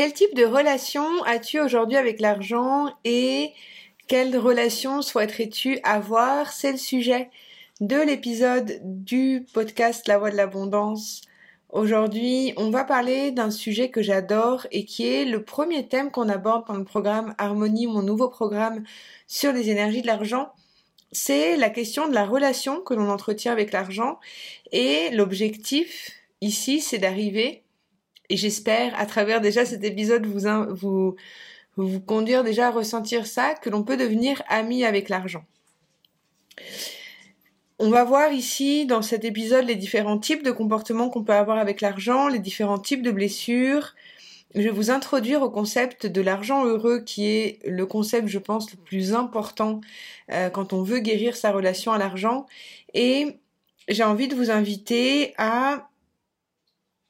Quel type de relation as-tu aujourd'hui avec l'argent et quelle relation souhaiterais-tu avoir? C'est le sujet de l'épisode du podcast La Voix de l'Abondance. Aujourd'hui, on va parler d'un sujet que j'adore et qui est le premier thème qu'on aborde dans le programme Harmonie, mon nouveau programme sur les énergies de l'argent. C'est la question de la relation que l'on entretient avec l'argent et l'objectif ici, c'est d'arriver et j'espère à travers déjà cet épisode vous, vous, vous conduire déjà à ressentir ça, que l'on peut devenir ami avec l'argent. On va voir ici dans cet épisode les différents types de comportements qu'on peut avoir avec l'argent, les différents types de blessures. Je vais vous introduire au concept de l'argent heureux qui est le concept, je pense, le plus important euh, quand on veut guérir sa relation à l'argent. Et j'ai envie de vous inviter à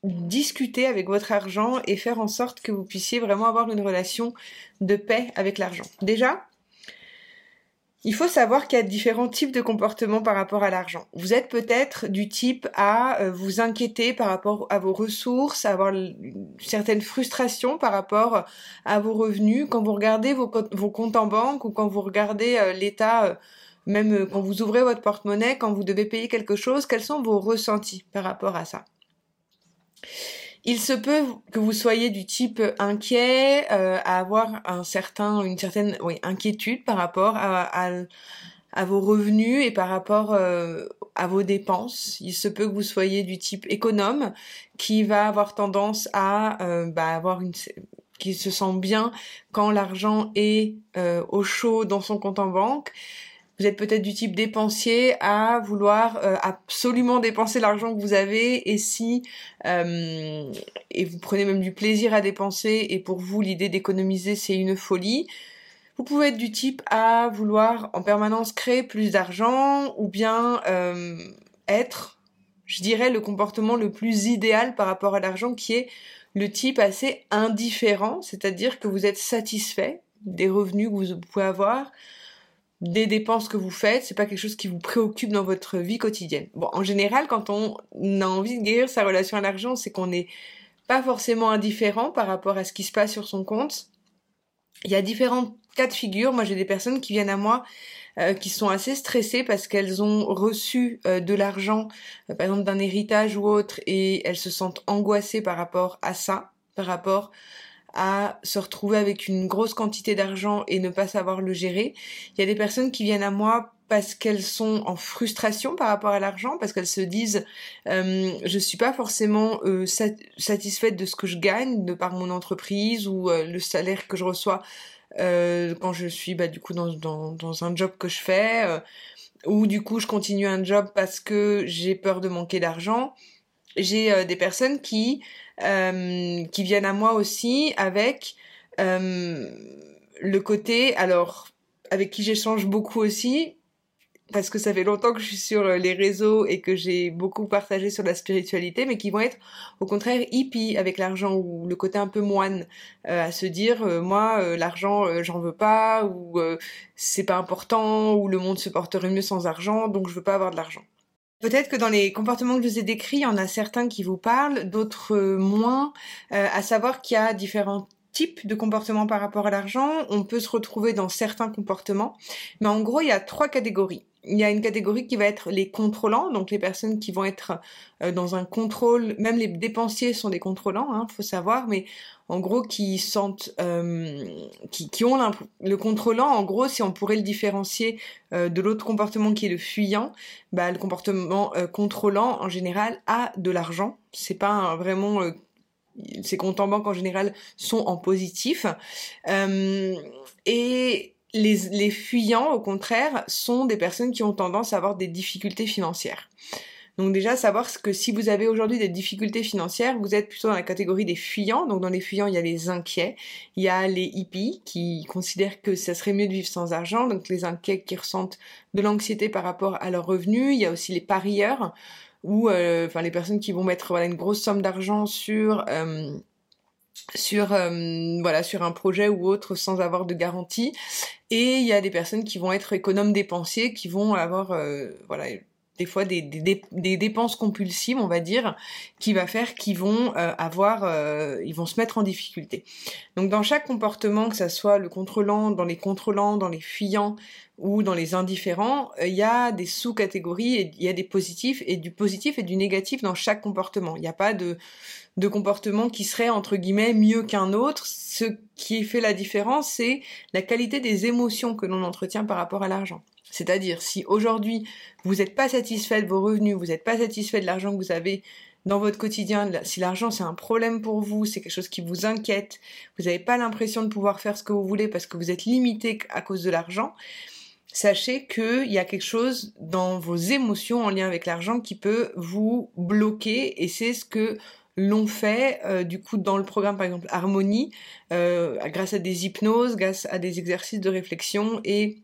discuter avec votre argent et faire en sorte que vous puissiez vraiment avoir une relation de paix avec l'argent. Déjà, il faut savoir qu'il y a différents types de comportements par rapport à l'argent. Vous êtes peut-être du type à euh, vous inquiéter par rapport à vos ressources, à avoir une certaine frustration par rapport à vos revenus. Quand vous regardez vos, comptes en banque ou quand vous regardez euh, l'état, euh, même quand vous ouvrez votre porte-monnaie, quand vous devez payer quelque chose, quels sont vos ressentis par rapport à ça? Il se peut que vous soyez du type inquiet, euh, à avoir un certain, une certaine inquiétude par rapport à, vos revenus et par rapport euh, à vos dépenses. Il se peut que vous soyez du type économe qui va avoir tendance à euh, bah, avoir une qui se sent bien quand l'argent est au chaud dans son compte en banque. Vous êtes peut-être du type dépensier à vouloir euh, absolument dépenser l'argent que vous avez et si euh, et vous prenez même du plaisir à dépenser et pour vous l'idée d'économiser c'est une folie. Vous pouvez être du type à vouloir en permanence créer plus d'argent ou bien euh, être, je dirais, le comportement le plus idéal par rapport à l'argent qui est le type assez indifférent, c'est-à-dire que vous êtes satisfait des revenus que vous pouvez avoir, des dépenses que vous faites, c'est pas quelque chose qui vous préoccupe dans votre vie quotidienne. Bon, en général, quand on a envie de guérir sa relation à l'argent, c'est qu'on n'est pas forcément indifférent par rapport à ce qui se passe sur son compte. Il y a différents cas de figure. Moi, j'ai des personnes qui viennent à moi euh, qui sont assez stressées parce qu'elles ont reçu euh, de l'argent, euh, par exemple d'un héritage ou autre, et elles se sentent angoissées par rapport à ça, par rapport à se retrouver avec une grosse quantité d'argent et ne pas savoir le gérer. Il y a des personnes qui viennent à moi parce qu'elles sont en frustration par rapport à l'argent, parce qu'elles se disent euh, je suis pas forcément euh, satisfaite de ce que je gagne de par mon entreprise ou euh, le salaire que je reçois euh, quand je suis bah, du coup dans, dans, dans un job que je fais ou du coup je continue un job parce que j'ai peur de manquer d'argent. J'ai des personnes qui euh, qui viennent à moi aussi avec euh, le côté, alors avec qui j'échange beaucoup aussi, parce que ça fait longtemps que je suis sur les réseaux et que j'ai beaucoup partagé sur la spiritualité, mais qui vont être au contraire hippie avec l'argent ou le côté un peu moine, euh, à se dire moi l'argent j'en veux pas ou c'est pas important ou le monde se porterait mieux sans argent donc je veux pas avoir de l'argent. Peut-être que dans les comportements que je vous ai décrits, il y en a certains qui vous parlent, d'autres moins, euh, à savoir qu'il y a différents types de comportements par rapport à l'argent. On peut se retrouver dans certains comportements, mais en gros, il y a trois catégories il y a une catégorie qui va être les contrôlants, donc les personnes qui vont être euh, dans un contrôle, même les dépensiers sont des contrôlants, hein, faut savoir, mais en gros qui sentent, euh, qui, qui, ont le contrôlant, en gros, si on pourrait le différencier euh, de l'autre comportement qui est le fuyant, bah, le comportement contrôlant en général a de l'argent, c'est pas vraiment ces comptes en banque en général sont en positif. et les, fuyants, au contraire, sont des personnes qui ont tendance à avoir des difficultés financières. Donc déjà, savoir que si vous avez aujourd'hui des difficultés financières, vous êtes plutôt dans la catégorie des fuyants. Donc dans les fuyants, il y a les inquiets, il y a les hippies qui considèrent que ça serait mieux de vivre sans argent, donc les inquiets qui ressentent de l'anxiété par rapport à leurs revenus. Il y a aussi les parieurs, ou euh, enfin les personnes qui vont mettre voilà, une grosse somme d'argent sur... Euh, sur euh, voilà sur un projet ou autre sans avoir de garantie. Et il y a des personnes qui vont être économes dépensiers qui vont avoir euh, voilà des fois des, dépenses compulsives, on va dire, qui va faire qu'ils vont euh, avoir, euh, ils vont se mettre en difficulté. Donc dans chaque comportement, que ça soit le contrôlant, dans les contrôlants, dans les fuyants ou dans les indifférents, euh, il y a des sous-catégories il y a des positifs et du positif et du négatif dans chaque comportement. Il n'y a pas de de comportement qui serait entre guillemets mieux qu'un autre. Ce qui fait la différence, c'est la qualité des émotions que l'on entretient par rapport à l'argent. C'est-à-dire, si aujourd'hui vous n'êtes pas satisfait de vos revenus, vous n'êtes pas satisfait de l'argent que vous avez dans votre quotidien, si l'argent c'est un problème pour vous, c'est quelque chose qui vous inquiète, vous n'avez pas l'impression de pouvoir faire ce que vous voulez parce que vous êtes limité à cause de l'argent, sachez qu'il y a quelque chose dans vos émotions en lien avec l'argent qui peut vous bloquer et c'est ce que l'on fait euh, du coup dans le programme par exemple Harmonie euh, grâce à des hypnoses, grâce à des exercices de réflexion et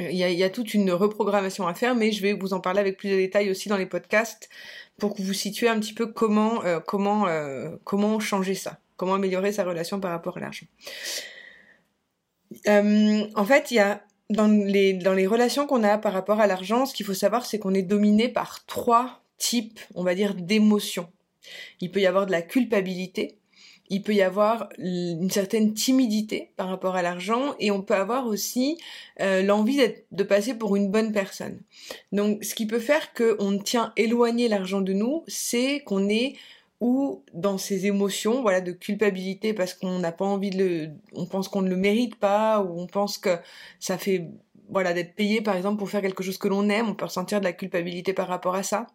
il y, a, toute une reprogrammation à faire, mais je vais vous en parler avec plus de détails aussi dans les podcasts pour que vous situez un petit peu comment euh, comment euh, comment changer ça, comment améliorer sa relation par rapport à l'argent. Euh, en fait, il y a dans les dans les relations qu'on a par rapport à l'argent, ce qu'il faut savoir, c'est qu'on est dominé par trois types, on va dire, d'émotions. Il peut y avoir de la culpabilité, il peut y avoir une certaine timidité par rapport à l'argent et on peut avoir aussi euh, l'envie de passer pour une bonne personne. Donc ce qui peut faire qu'on tient éloigné l'argent de nous, c'est qu'on est ou dans ces émotions voilà de culpabilité parce qu'on n'a pas envie de le on pense qu'on ne le mérite pas ou on pense que ça fait voilà d'être payé par exemple pour faire quelque chose que l'on aime, on peut ressentir de la culpabilité par rapport à ça.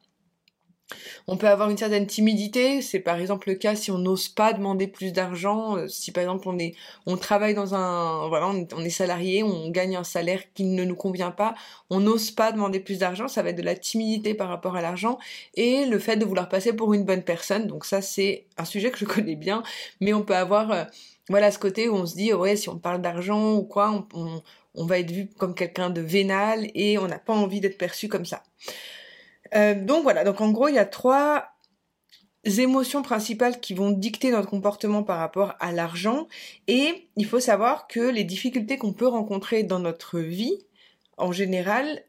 On peut avoir une certaine timidité, c'est par exemple le cas si on n'ose pas demander plus d'argent, euh, si par exemple on est travaille dans un voilà, on est, salarié, on gagne un salaire qui ne nous convient pas, on n'ose pas demander plus d'argent, ça va être de la timidité par rapport à l'argent et le fait de vouloir passer pour une bonne personne. Donc ça c'est un sujet que je connais bien, mais on peut avoir euh, voilà ce côté où on se dit ouais si on parle d'argent ou quoi, on va être vu comme quelqu'un de vénal et on n'a pas envie d'être perçu comme ça. Euh, donc voilà, donc en gros, il y a trois émotions principales qui vont dicter notre comportement par rapport à l'argent. Et il faut savoir que les difficultés qu'on peut rencontrer dans notre vie, en général,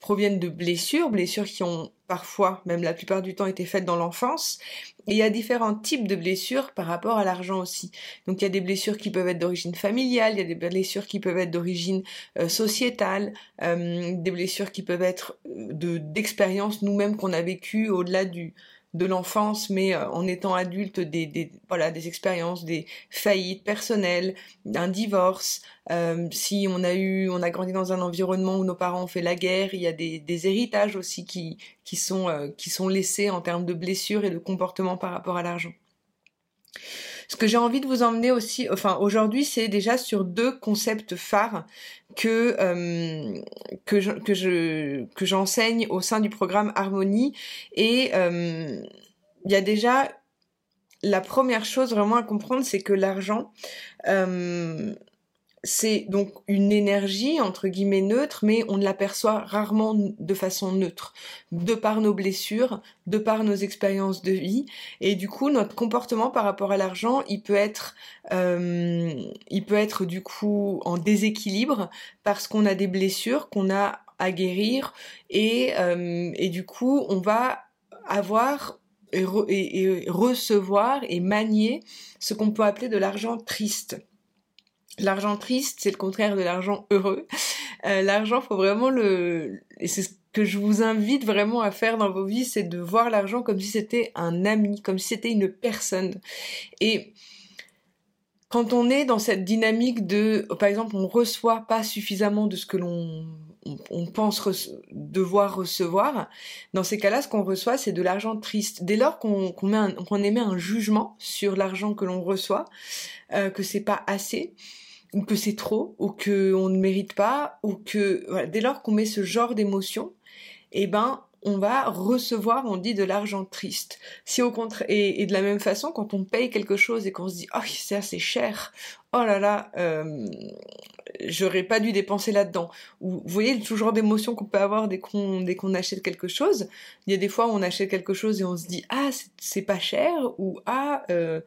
proviennent de blessures, blessures qui ont parfois, même la plupart du temps, été faites dans l'enfance. Il y a différents types de blessures par rapport à l'argent aussi. Donc il y a des blessures qui peuvent être d'origine familiale, il y a des blessures qui peuvent être d'origine euh, sociétale, euh, des blessures qui peuvent être euh, de d'expériences nous-mêmes qu'on a vécues au-delà du de l'enfance, mais euh, en étant adulte, des, des, voilà, des expériences, des faillites personnelles, un divorce. Euh, si on a eu, on a grandi dans un environnement où nos parents ont fait la guerre, il y a des, des héritages aussi qui, qui sont, euh, qui sont laissés en termes de blessures et de comportement par rapport à l'argent. Ce que j'ai envie de vous emmener aussi, enfin aujourd'hui, c'est déjà sur deux concepts phares que euh, que je, que je que j'enseigne au sein du programme Harmonie. Et euh, il y a déjà la première chose vraiment à comprendre, c'est que l'argent euh, c'est donc une énergie entre guillemets neutre, mais on l'aperçoit rarement de façon neutre, de par nos blessures, de par nos expériences de vie, et du coup notre comportement par rapport à l'argent, il peut être, euh, il peut être du coup en déséquilibre parce qu'on a des blessures qu'on a à guérir, et, euh, et du coup on va avoir et recevoir et manier ce qu'on peut appeler de l'argent triste. L'argent triste, c'est le contraire de l'argent heureux. Euh, l'argent, faut vraiment le, et c'est ce que je vous invite vraiment à faire dans vos vies, c'est de voir l'argent comme si c'était un ami, comme si c'était une personne. Et quand on est dans cette dynamique de, par exemple, on reçoit pas suffisamment de ce que l'on on, pense devoir recevoir, dans ces cas-là, ce qu'on reçoit, c'est de l'argent triste. Dès lors qu'on émet un jugement sur l'argent que l'on reçoit, euh, que c'est pas assez, ou que c'est trop, ou que on ne mérite pas, ou que dès lors qu'on met ce genre d'émotion, eh ben on va recevoir, on dit, de l'argent triste. Si au contraire, et, de la même façon, quand on paye quelque chose et qu'on se dit, oh, c'est assez cher, oh là là, euh, j'aurais pas dû dépenser là-dedans. Ou vous voyez le genre d'émotion qu'on peut avoir dès qu'on dès qu'on achète quelque chose. Il y a des fois où on achète quelque chose et on se dit, ah, c'est pas cher, ou ah, euh,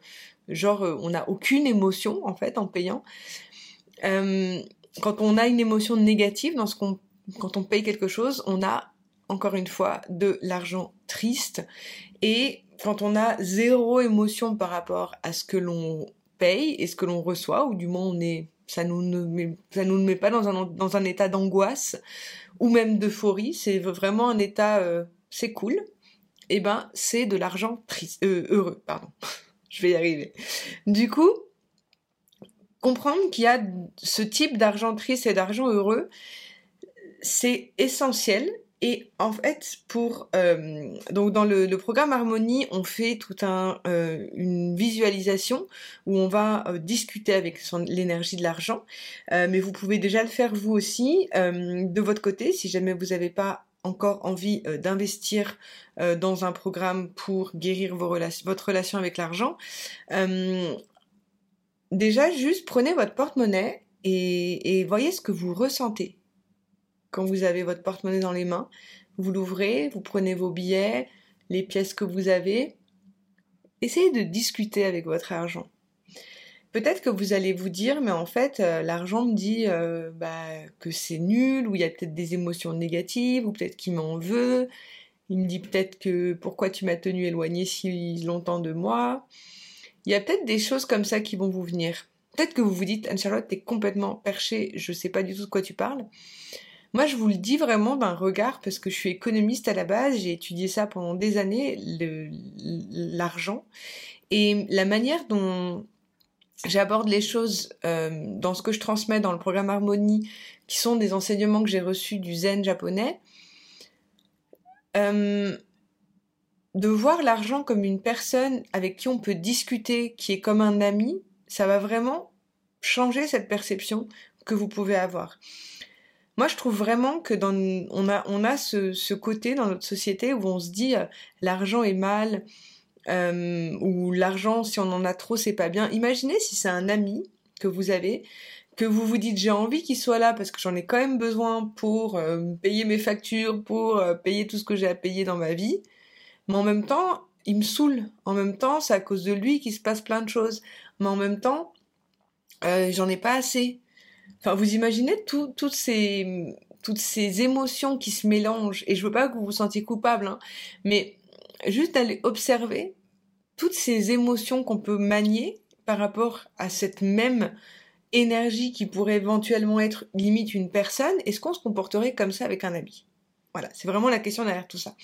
genre on n'a aucune émotion en fait en payant. Euh, quand on a une émotion négative dans ce qu'on, quand on paye quelque chose, on a encore une fois, de l'argent triste. Et quand on a zéro émotion par rapport à ce que l'on paye et ce que l'on reçoit, ou du moins on est, ça nous ne met, ça nous met pas dans un, dans un état d'angoisse ou même d'euphorie, c'est vraiment un état, euh, c'est cool. Et eh ben, c'est de l'argent triste, euh, heureux, pardon. Je vais y arriver. Du coup, comprendre qu'il y a ce type d'argent triste et d'argent heureux, c'est essentiel et en fait, pour euh, donc dans le, programme Harmonie, on fait tout un euh, une visualisation où on va euh, discuter avec l'énergie de l'argent. mais vous pouvez déjà le faire vous aussi de votre côté si jamais vous n'avez pas encore envie d'investir dans un programme pour guérir vos votre relation avec l'argent. Déjà, juste prenez votre porte-monnaie et voyez ce que vous ressentez quand vous avez votre porte-monnaie dans les mains. Vous l'ouvrez, vous prenez vos billets, les pièces que vous avez. Essayez de discuter avec votre argent. Peut-être que vous allez vous dire, mais en fait, euh, l'argent me dit euh, bah, que c'est nul, ou il y a peut-être des émotions négatives, ou peut-être qu'il m'en veut. Il me dit peut-être que pourquoi tu m'as tenu éloigné si longtemps de moi. Il y a peut-être des choses comme ça qui vont vous venir. Peut-être que vous vous dites, Anne-Charlotte, t'es complètement perchée, je sais pas du tout de quoi tu parles. Moi, je vous le dis vraiment d'un regard parce que je suis économiste à la base, j'ai étudié ça pendant des années, l'argent. Et la manière dont j'aborde les choses euh, dans ce que je transmets dans le programme Harmonie, qui sont des enseignements que j'ai reçus du zen japonais, euh, de voir l'argent comme une personne avec qui on peut discuter, qui est comme un ami, ça va vraiment changer cette perception que vous pouvez avoir. Moi, je trouve vraiment que dans, on a, on a ce, côté dans notre société où on se dit euh, l'argent est mal, euh, ou l'argent, si on en a trop, c'est pas bien. Imaginez si c'est un ami que vous avez, que vous vous dites j'ai envie qu'il soit là parce que j'en ai quand même besoin pour euh, payer mes factures, pour payer tout ce que j'ai à payer dans ma vie, mais en même temps, il me saoule. En même temps, c'est à cause de lui qu'il se passe plein de choses. Mais en même temps, j'en ai pas assez. Enfin, vous imaginez toutes ces toutes émotions qui se mélangent. Et je veux pas que vous vous sentiez coupable, hein, mais juste d'aller observer toutes ces émotions qu'on peut manier par rapport à cette même énergie qui pourrait éventuellement être limite une personne, est-ce qu'on se comporterait comme ça avec un ami? Voilà, c'est vraiment la question derrière tout ça.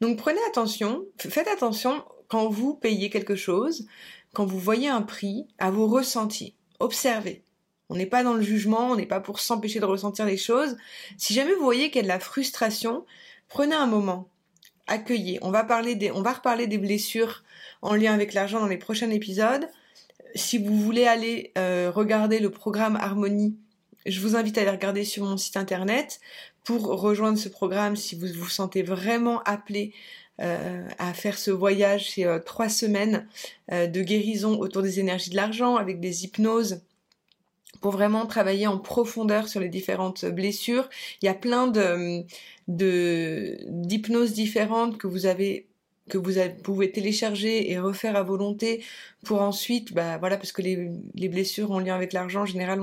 Donc prenez attention, faites attention quand vous payez quelque chose, quand vous voyez un prix, à vos ressentis. Observez. On n'est pas dans le jugement, on n'est pas pour s'empêcher de ressentir les choses. Si jamais vous voyez qu'il y a de la frustration, prenez un moment, accueillez. On va parler des, on va reparler des blessures en lien avec l'argent dans les prochains épisodes. Si vous voulez aller euh, regarder le programme Harmonie, je vous invite à aller regarder sur mon site internet pour rejoindre ce programme si vous vous sentez vraiment appelé euh, à faire ce voyage. C'est euh, trois semaines de guérison autour des énergies de l'argent avec des hypnoses pour vraiment travailler en profondeur sur les différentes blessures. Il y a plein de d'hypnoses différentes que vous avez que vous pouvez télécharger et refaire à volonté pour ensuite, bah voilà, parce que les, les blessures en lien avec l'argent, en général,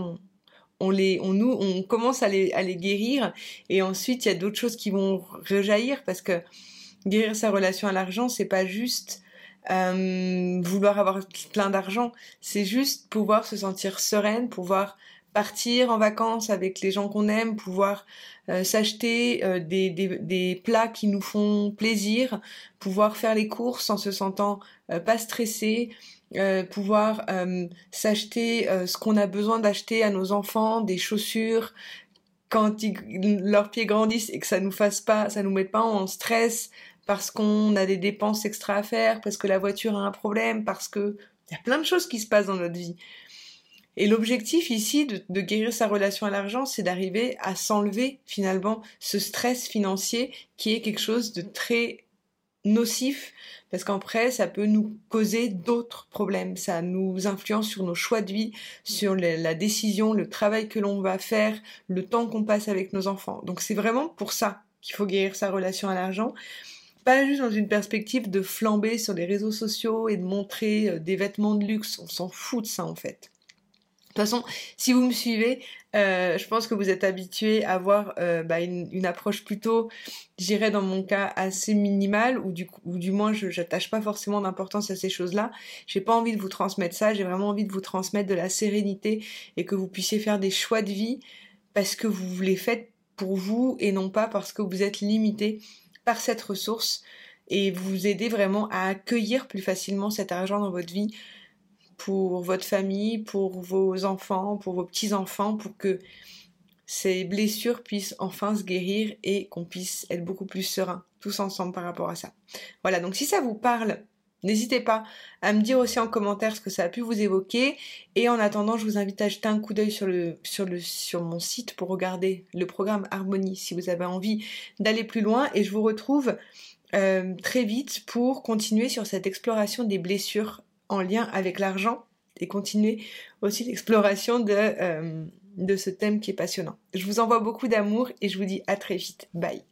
on les, on nous, on commence à les, à les guérir et ensuite il y a d'autres choses qui vont rejaillir parce que guérir sa relation à l'argent, c'est pas juste euh, vouloir avoir plein d'argent. C'est juste pouvoir se sentir sereine, pouvoir partir en vacances avec les gens qu'on aime, pouvoir euh, s'acheter euh, des, des, des, plats qui nous font plaisir, pouvoir faire les courses en se sentant pas stressé, pouvoir s'acheter ce qu'on a besoin d'acheter à nos enfants, des chaussures quand leurs pieds grandissent et que ça nous fasse pas, ça nous mette pas en stress, parce qu'on a des dépenses extra à faire, parce que la voiture a un problème, parce que il y a plein de choses qui se passent dans notre vie. Et l'objectif ici de, guérir sa relation à l'argent, c'est d'arriver à s'enlever finalement ce stress financier qui est quelque chose de très nocif parce qu'après ça peut nous causer d'autres problèmes, ça nous influence sur nos choix de vie, sur la décision, le travail que l'on va faire, le temps qu'on passe avec nos enfants. Donc c'est vraiment pour ça qu'il faut guérir sa relation à l'argent pas juste dans une perspective de flamber sur les réseaux sociaux et de montrer euh, des vêtements de luxe, on s'en fout de ça en fait. De toute façon, si vous me suivez, euh, je pense que vous êtes habitué à avoir euh, bah, une, approche plutôt, j'irais dans mon cas, assez minimale, ou du, du moins je n'attache pas forcément d'importance à ces choses-là. J'ai pas envie de vous transmettre ça, j'ai vraiment envie de vous transmettre de la sérénité et que vous puissiez faire des choix de vie parce que vous les faites pour vous et non pas parce que vous êtes limité par cette ressource et vous aider vraiment à accueillir plus facilement cet argent dans votre vie pour votre famille, pour vos enfants, pour vos petits-enfants, pour que ces blessures puissent enfin se guérir et qu'on puisse être beaucoup plus serein tous ensemble par rapport à ça. Voilà, donc si ça vous parle, n'hésitez pas à me dire aussi en commentaire ce que ça a pu vous évoquer. Et en attendant, je vous invite à jeter un coup d'œil sur, mon site pour regarder le programme Harmonie si vous avez envie d'aller plus loin. Et je vous retrouve euh, très vite pour continuer sur cette exploration des blessures en lien avec l'argent et continuer aussi l'exploration de, euh, de ce thème qui est passionnant. Je vous envoie beaucoup d'amour et je vous dis à très vite. Bye.